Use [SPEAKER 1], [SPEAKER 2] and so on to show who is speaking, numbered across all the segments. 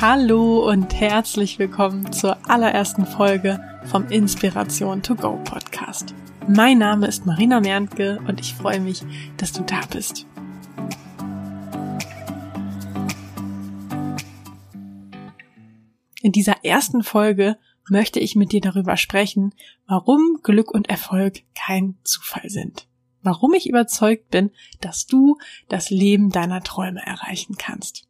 [SPEAKER 1] Hallo und herzlich willkommen zur allerersten Folge vom Inspiration to Go Podcast. Mein Name ist Marina Merntke und ich freue mich, dass du da bist. In dieser ersten Folge möchte ich mit dir darüber sprechen, warum Glück und Erfolg kein Zufall sind. Warum ich überzeugt bin, dass du das Leben deiner Träume erreichen kannst.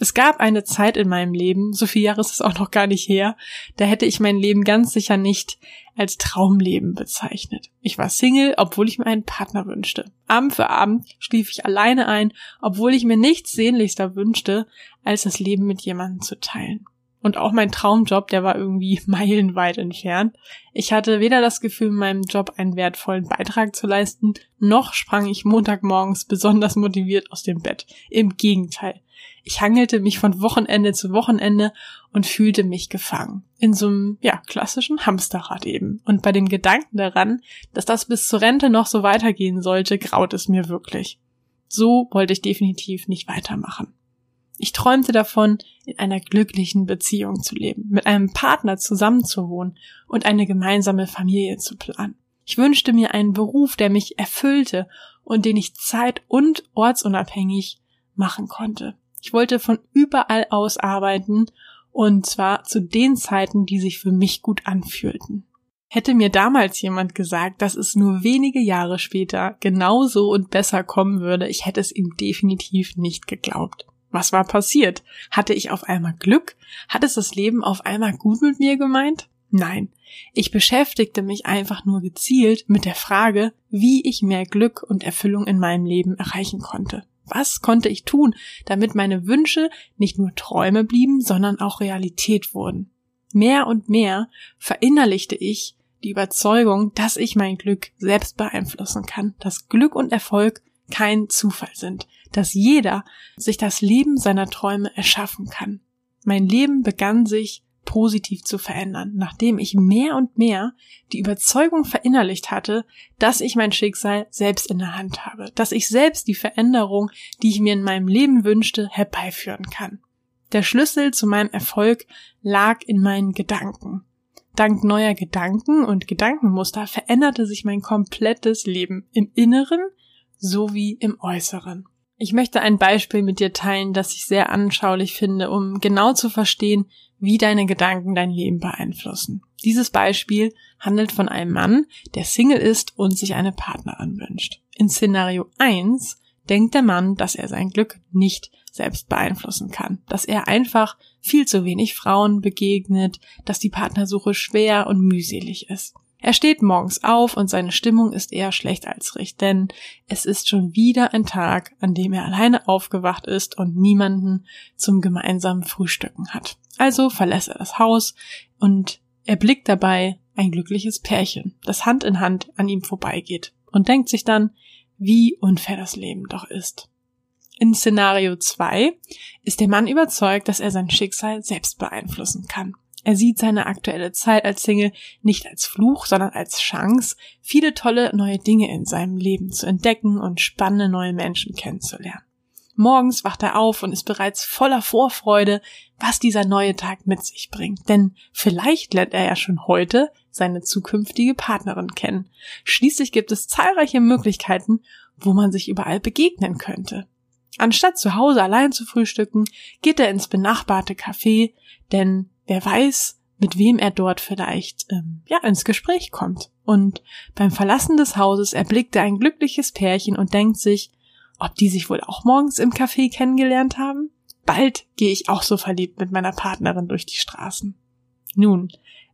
[SPEAKER 1] Es gab eine Zeit in meinem Leben, so viele Jahre ist es auch noch gar nicht her, da hätte ich mein Leben ganz sicher nicht als Traumleben bezeichnet. Ich war Single, obwohl ich mir einen Partner wünschte. Abend für Abend schlief ich alleine ein, obwohl ich mir nichts sehnlichster wünschte, als das Leben mit jemandem zu teilen. Und auch mein Traumjob, der war irgendwie meilenweit entfernt. Ich hatte weder das Gefühl, in meinem Job einen wertvollen Beitrag zu leisten, noch sprang ich Montagmorgens besonders motiviert aus dem Bett. Im Gegenteil. Ich hangelte mich von Wochenende zu Wochenende und fühlte mich gefangen. In so einem, ja, klassischen Hamsterrad eben. Und bei dem Gedanken daran, dass das bis zur Rente noch so weitergehen sollte, graut es mir wirklich. So wollte ich definitiv nicht weitermachen. Ich träumte davon, in einer glücklichen Beziehung zu leben, mit einem Partner zusammenzuwohnen und eine gemeinsame Familie zu planen. Ich wünschte mir einen Beruf, der mich erfüllte und den ich zeit- und ortsunabhängig machen konnte. Ich wollte von überall aus arbeiten und zwar zu den Zeiten, die sich für mich gut anfühlten. Hätte mir damals jemand gesagt, dass es nur wenige Jahre später genauso und besser kommen würde, ich hätte es ihm definitiv nicht geglaubt. Was war passiert? Hatte ich auf einmal Glück? Hat es das Leben auf einmal gut mit mir gemeint? Nein, ich beschäftigte mich einfach nur gezielt mit der Frage, wie ich mehr Glück und Erfüllung in meinem Leben erreichen konnte. Was konnte ich tun, damit meine Wünsche nicht nur Träume blieben, sondern auch Realität wurden? Mehr und mehr verinnerlichte ich die Überzeugung, dass ich mein Glück selbst beeinflussen kann, dass Glück und Erfolg kein Zufall sind, dass jeder sich das Leben seiner Träume erschaffen kann. Mein Leben begann sich positiv zu verändern, nachdem ich mehr und mehr die Überzeugung verinnerlicht hatte, dass ich mein Schicksal selbst in der Hand habe, dass ich selbst die Veränderung, die ich mir in meinem Leben wünschte, herbeiführen kann. Der Schlüssel zu meinem Erfolg lag in meinen Gedanken. Dank neuer Gedanken und Gedankenmuster veränderte sich mein komplettes Leben im Inneren sowie im Äußeren. Ich möchte ein Beispiel mit dir teilen, das ich sehr anschaulich finde, um genau zu verstehen, wie deine Gedanken dein Leben beeinflussen. Dieses Beispiel handelt von einem Mann, der Single ist und sich eine Partnerin wünscht. In Szenario 1 denkt der Mann, dass er sein Glück nicht selbst beeinflussen kann, dass er einfach viel zu wenig Frauen begegnet, dass die Partnersuche schwer und mühselig ist. Er steht morgens auf und seine Stimmung ist eher schlecht als recht, denn es ist schon wieder ein Tag, an dem er alleine aufgewacht ist und niemanden zum gemeinsamen Frühstücken hat. Also verlässt er das Haus und er blickt dabei ein glückliches Pärchen, das Hand in Hand an ihm vorbeigeht und denkt sich dann, wie unfair das Leben doch ist. In Szenario 2 ist der Mann überzeugt, dass er sein Schicksal selbst beeinflussen kann. Er sieht seine aktuelle Zeit als Single nicht als Fluch, sondern als Chance, viele tolle neue Dinge in seinem Leben zu entdecken und spannende neue Menschen kennenzulernen. Morgens wacht er auf und ist bereits voller Vorfreude, was dieser neue Tag mit sich bringt. Denn vielleicht lernt er ja schon heute seine zukünftige Partnerin kennen. Schließlich gibt es zahlreiche Möglichkeiten, wo man sich überall begegnen könnte. Anstatt zu Hause allein zu frühstücken, geht er ins benachbarte Café, denn wer weiß, mit wem er dort vielleicht ähm, ja ins Gespräch kommt. Und beim Verlassen des Hauses erblickt er ein glückliches Pärchen und denkt sich, ob die sich wohl auch morgens im Café kennengelernt haben? Bald gehe ich auch so verliebt mit meiner Partnerin durch die Straßen. Nun,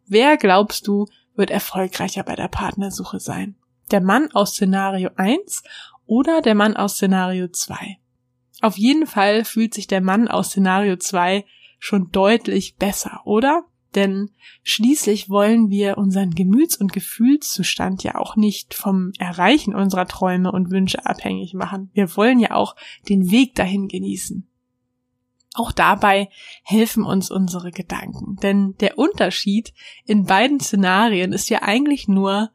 [SPEAKER 1] wer glaubst du, wird erfolgreicher bei der Partnersuche sein? Der Mann aus Szenario 1 oder der Mann aus Szenario 2? Auf jeden Fall fühlt sich der Mann aus Szenario 2 schon deutlich besser, oder? Denn schließlich wollen wir unseren Gemüts- und Gefühlszustand ja auch nicht vom Erreichen unserer Träume und Wünsche abhängig machen. Wir wollen ja auch den Weg dahin genießen. Auch dabei helfen uns unsere Gedanken. Denn der Unterschied in beiden Szenarien ist ja eigentlich nur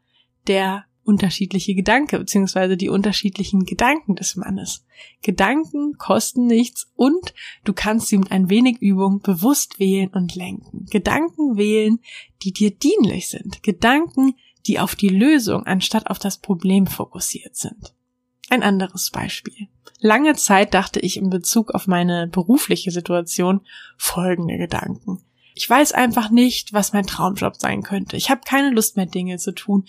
[SPEAKER 1] der unterschiedliche Gedanke beziehungsweise die unterschiedlichen Gedanken des Mannes. Gedanken kosten nichts und du kannst sie mit ein wenig Übung bewusst wählen und lenken. Gedanken wählen, die dir dienlich sind. Gedanken, die auf die Lösung anstatt auf das Problem fokussiert sind. Ein anderes Beispiel. Lange Zeit dachte ich in Bezug auf meine berufliche Situation folgende Gedanken. Ich weiß einfach nicht, was mein Traumjob sein könnte. Ich habe keine Lust mehr, Dinge zu tun,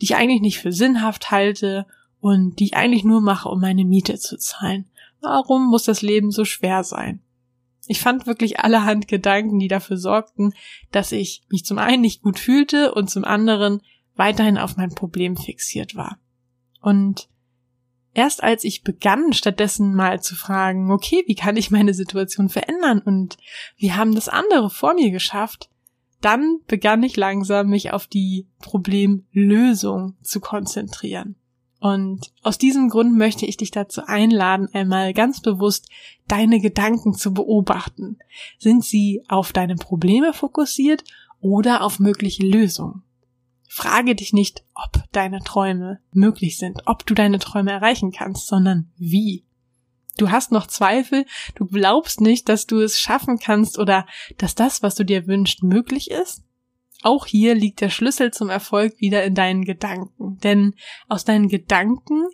[SPEAKER 1] die ich eigentlich nicht für sinnhaft halte und die ich eigentlich nur mache, um meine Miete zu zahlen. Warum muss das Leben so schwer sein? Ich fand wirklich allerhand Gedanken, die dafür sorgten, dass ich mich zum einen nicht gut fühlte und zum anderen weiterhin auf mein Problem fixiert war. Und erst als ich begann, stattdessen mal zu fragen, okay, wie kann ich meine Situation verändern und wie haben das andere vor mir geschafft, dann begann ich langsam, mich auf die Problemlösung zu konzentrieren. Und aus diesem Grund möchte ich dich dazu einladen, einmal ganz bewusst deine Gedanken zu beobachten. Sind sie auf deine Probleme fokussiert oder auf mögliche Lösungen? Frage dich nicht, ob deine Träume möglich sind, ob du deine Träume erreichen kannst, sondern wie. Du hast noch Zweifel, du glaubst nicht, dass du es schaffen kannst oder dass das, was du dir wünschst, möglich ist? Auch hier liegt der Schlüssel zum Erfolg wieder in deinen Gedanken. Denn aus deinen Gedanken,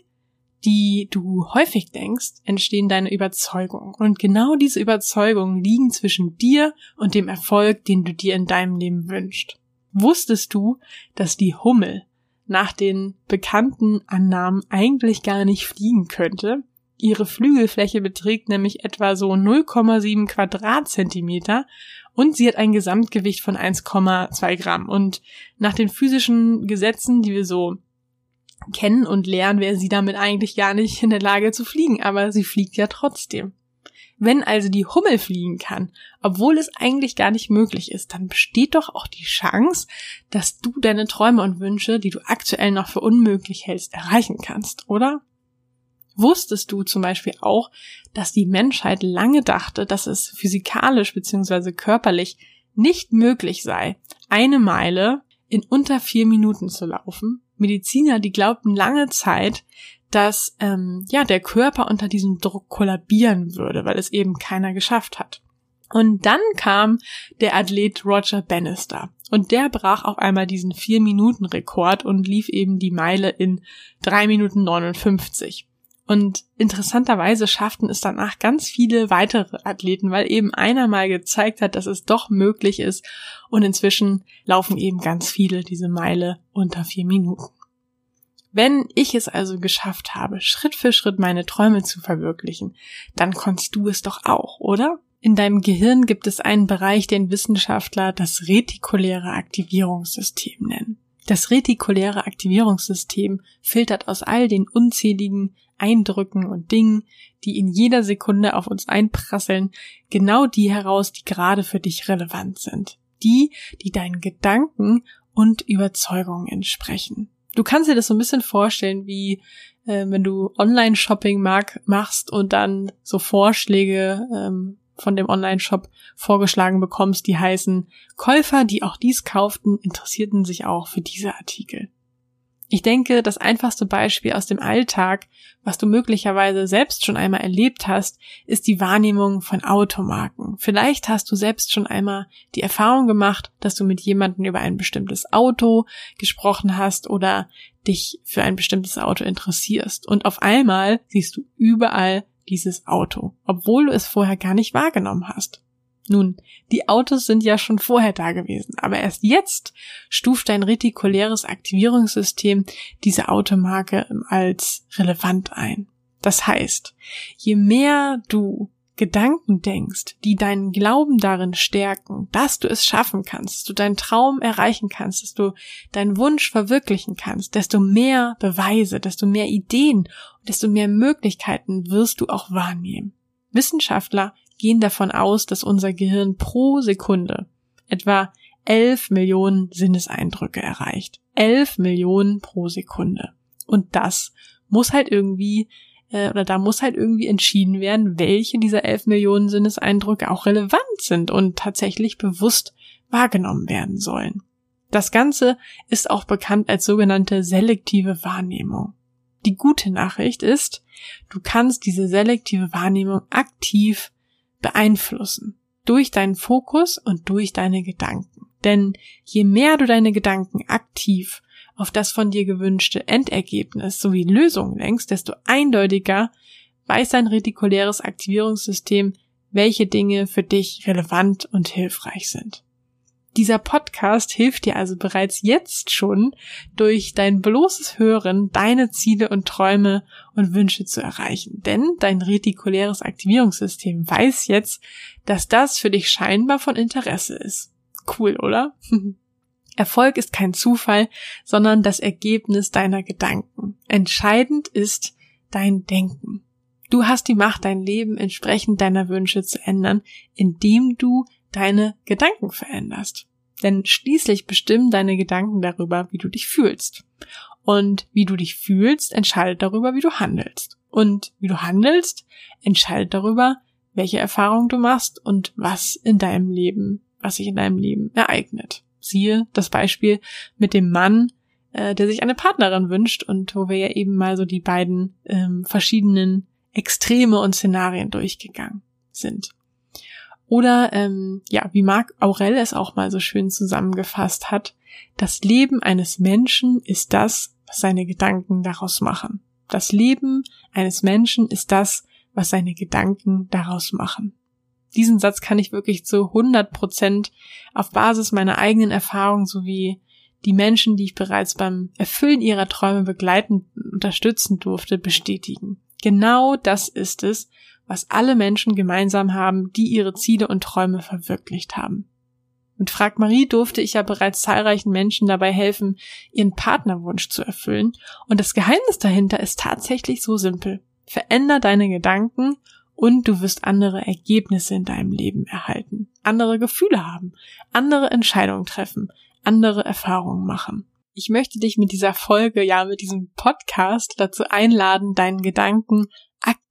[SPEAKER 1] die du häufig denkst, entstehen deine Überzeugungen. Und genau diese Überzeugungen liegen zwischen dir und dem Erfolg, den du dir in deinem Leben wünschst. Wusstest du, dass die Hummel nach den bekannten Annahmen eigentlich gar nicht fliegen könnte? Ihre Flügelfläche beträgt nämlich etwa so 0,7 Quadratzentimeter und sie hat ein Gesamtgewicht von 1,2 Gramm. Und nach den physischen Gesetzen, die wir so kennen und lernen, wäre sie damit eigentlich gar nicht in der Lage zu fliegen, aber sie fliegt ja trotzdem. Wenn also die Hummel fliegen kann, obwohl es eigentlich gar nicht möglich ist, dann besteht doch auch die Chance, dass du deine Träume und Wünsche, die du aktuell noch für unmöglich hältst, erreichen kannst, oder? Wusstest du zum Beispiel auch, dass die Menschheit lange dachte, dass es physikalisch bzw. körperlich nicht möglich sei, eine Meile in unter vier Minuten zu laufen? Mediziner, die glaubten lange Zeit, dass ähm, ja der Körper unter diesem Druck kollabieren würde, weil es eben keiner geschafft hat. Und dann kam der Athlet Roger Bannister. Und der brach auf einmal diesen 4-Minuten-Rekord und lief eben die Meile in 3 Minuten 59. Und interessanterweise schafften es danach ganz viele weitere Athleten, weil eben einer mal gezeigt hat, dass es doch möglich ist. Und inzwischen laufen eben ganz viele diese Meile unter vier Minuten. Wenn ich es also geschafft habe, Schritt für Schritt meine Träume zu verwirklichen, dann konntest du es doch auch, oder? In deinem Gehirn gibt es einen Bereich, den Wissenschaftler das retikuläre Aktivierungssystem nennen. Das retikuläre Aktivierungssystem filtert aus all den unzähligen Eindrücken und Dingen, die in jeder Sekunde auf uns einprasseln, genau die heraus, die gerade für dich relevant sind. Die, die deinen Gedanken und Überzeugungen entsprechen. Du kannst dir das so ein bisschen vorstellen, wie äh, wenn du Online-Shopping machst und dann so Vorschläge ähm, von dem Online-Shop vorgeschlagen bekommst, die heißen Käufer, die auch dies kauften, interessierten sich auch für diese Artikel. Ich denke, das einfachste Beispiel aus dem Alltag, was du möglicherweise selbst schon einmal erlebt hast, ist die Wahrnehmung von Automarken. Vielleicht hast du selbst schon einmal die Erfahrung gemacht, dass du mit jemandem über ein bestimmtes Auto gesprochen hast oder dich für ein bestimmtes Auto interessierst. Und auf einmal siehst du überall dieses Auto, obwohl du es vorher gar nicht wahrgenommen hast. Nun, die Autos sind ja schon vorher da gewesen, aber erst jetzt stuft dein retikuläres Aktivierungssystem diese Automarke als relevant ein. Das heißt, je mehr du Gedanken denkst, die deinen Glauben darin stärken, dass du es schaffen kannst, dass du deinen Traum erreichen kannst, dass du deinen Wunsch verwirklichen kannst, desto mehr Beweise, desto mehr Ideen und desto mehr Möglichkeiten wirst du auch wahrnehmen. Wissenschaftler gehen davon aus, dass unser Gehirn pro Sekunde etwa 11 Millionen Sinneseindrücke erreicht. 11 Millionen pro Sekunde. Und das muss halt irgendwie, äh, oder da muss halt irgendwie entschieden werden, welche dieser 11 Millionen Sinneseindrücke auch relevant sind und tatsächlich bewusst wahrgenommen werden sollen. Das Ganze ist auch bekannt als sogenannte selektive Wahrnehmung. Die gute Nachricht ist, du kannst diese selektive Wahrnehmung aktiv beeinflussen. Durch deinen Fokus und durch deine Gedanken. Denn je mehr du deine Gedanken aktiv auf das von dir gewünschte Endergebnis sowie Lösungen lenkst, desto eindeutiger weiß dein retikuläres Aktivierungssystem, welche Dinge für dich relevant und hilfreich sind. Dieser Podcast hilft dir also bereits jetzt schon, durch dein bloßes Hören deine Ziele und Träume und Wünsche zu erreichen. Denn dein retikuläres Aktivierungssystem weiß jetzt, dass das für dich scheinbar von Interesse ist. Cool, oder? Erfolg ist kein Zufall, sondern das Ergebnis deiner Gedanken. Entscheidend ist dein Denken. Du hast die Macht, dein Leben entsprechend deiner Wünsche zu ändern, indem du deine Gedanken veränderst. Denn schließlich bestimmen deine Gedanken darüber, wie du dich fühlst. Und wie du dich fühlst, entscheidet darüber, wie du handelst. Und wie du handelst, entscheidet darüber, welche Erfahrungen du machst und was in deinem Leben, was sich in deinem Leben ereignet. Siehe das Beispiel mit dem Mann, äh, der sich eine Partnerin wünscht und wo wir ja eben mal so die beiden ähm, verschiedenen Extreme und Szenarien durchgegangen sind. Oder ähm, ja, wie Marc Aurel es auch mal so schön zusammengefasst hat, das Leben eines Menschen ist das, was seine Gedanken daraus machen. Das Leben eines Menschen ist das, was seine Gedanken daraus machen. Diesen Satz kann ich wirklich zu 100 Prozent auf Basis meiner eigenen Erfahrung sowie die Menschen, die ich bereits beim Erfüllen ihrer Träume begleiten, unterstützen durfte, bestätigen. Genau das ist es, was alle Menschen gemeinsam haben, die ihre Ziele und Träume verwirklicht haben. Mit Frag Marie durfte ich ja bereits zahlreichen Menschen dabei helfen, ihren Partnerwunsch zu erfüllen. Und das Geheimnis dahinter ist tatsächlich so simpel. Veränder deine Gedanken und du wirst andere Ergebnisse in deinem Leben erhalten, andere Gefühle haben, andere Entscheidungen treffen, andere Erfahrungen machen. Ich möchte dich mit dieser Folge, ja, mit diesem Podcast dazu einladen, deinen Gedanken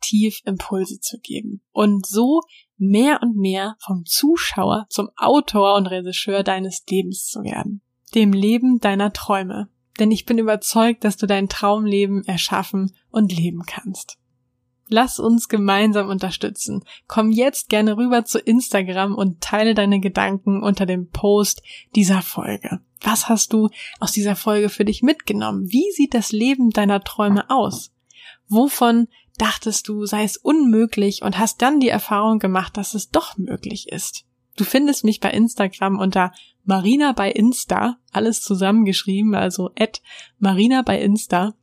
[SPEAKER 1] aktiv Impulse zu geben und so mehr und mehr vom Zuschauer zum Autor und Regisseur deines Lebens zu werden, dem Leben deiner Träume. Denn ich bin überzeugt, dass du dein Traumleben erschaffen und leben kannst. Lass uns gemeinsam unterstützen. Komm jetzt gerne rüber zu Instagram und teile deine Gedanken unter dem Post dieser Folge. Was hast du aus dieser Folge für dich mitgenommen? Wie sieht das Leben deiner Träume aus? Wovon dachtest du, sei es unmöglich und hast dann die Erfahrung gemacht, dass es doch möglich ist. Du findest mich bei Instagram unter Marina bei Insta, alles zusammengeschrieben, also at Marina bei Insta.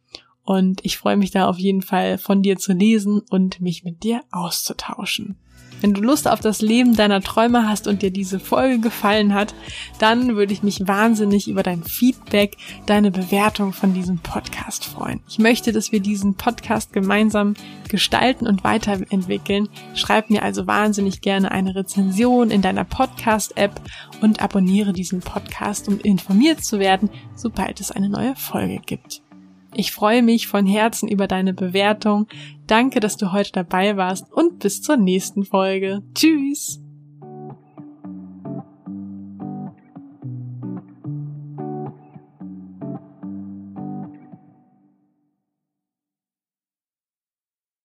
[SPEAKER 1] Und ich freue mich da auf jeden Fall von dir zu lesen und mich mit dir auszutauschen. Wenn du Lust auf das Leben deiner Träume hast und dir diese Folge gefallen hat, dann würde ich mich wahnsinnig über dein Feedback, deine Bewertung von diesem Podcast freuen. Ich möchte, dass wir diesen Podcast gemeinsam gestalten und weiterentwickeln. Schreib mir also wahnsinnig gerne eine Rezension in deiner Podcast-App und abonniere diesen Podcast, um informiert zu werden, sobald es eine neue Folge gibt. Ich freue mich von Herzen über deine Bewertung. Danke, dass du heute dabei warst und bis zur nächsten Folge. Tschüss!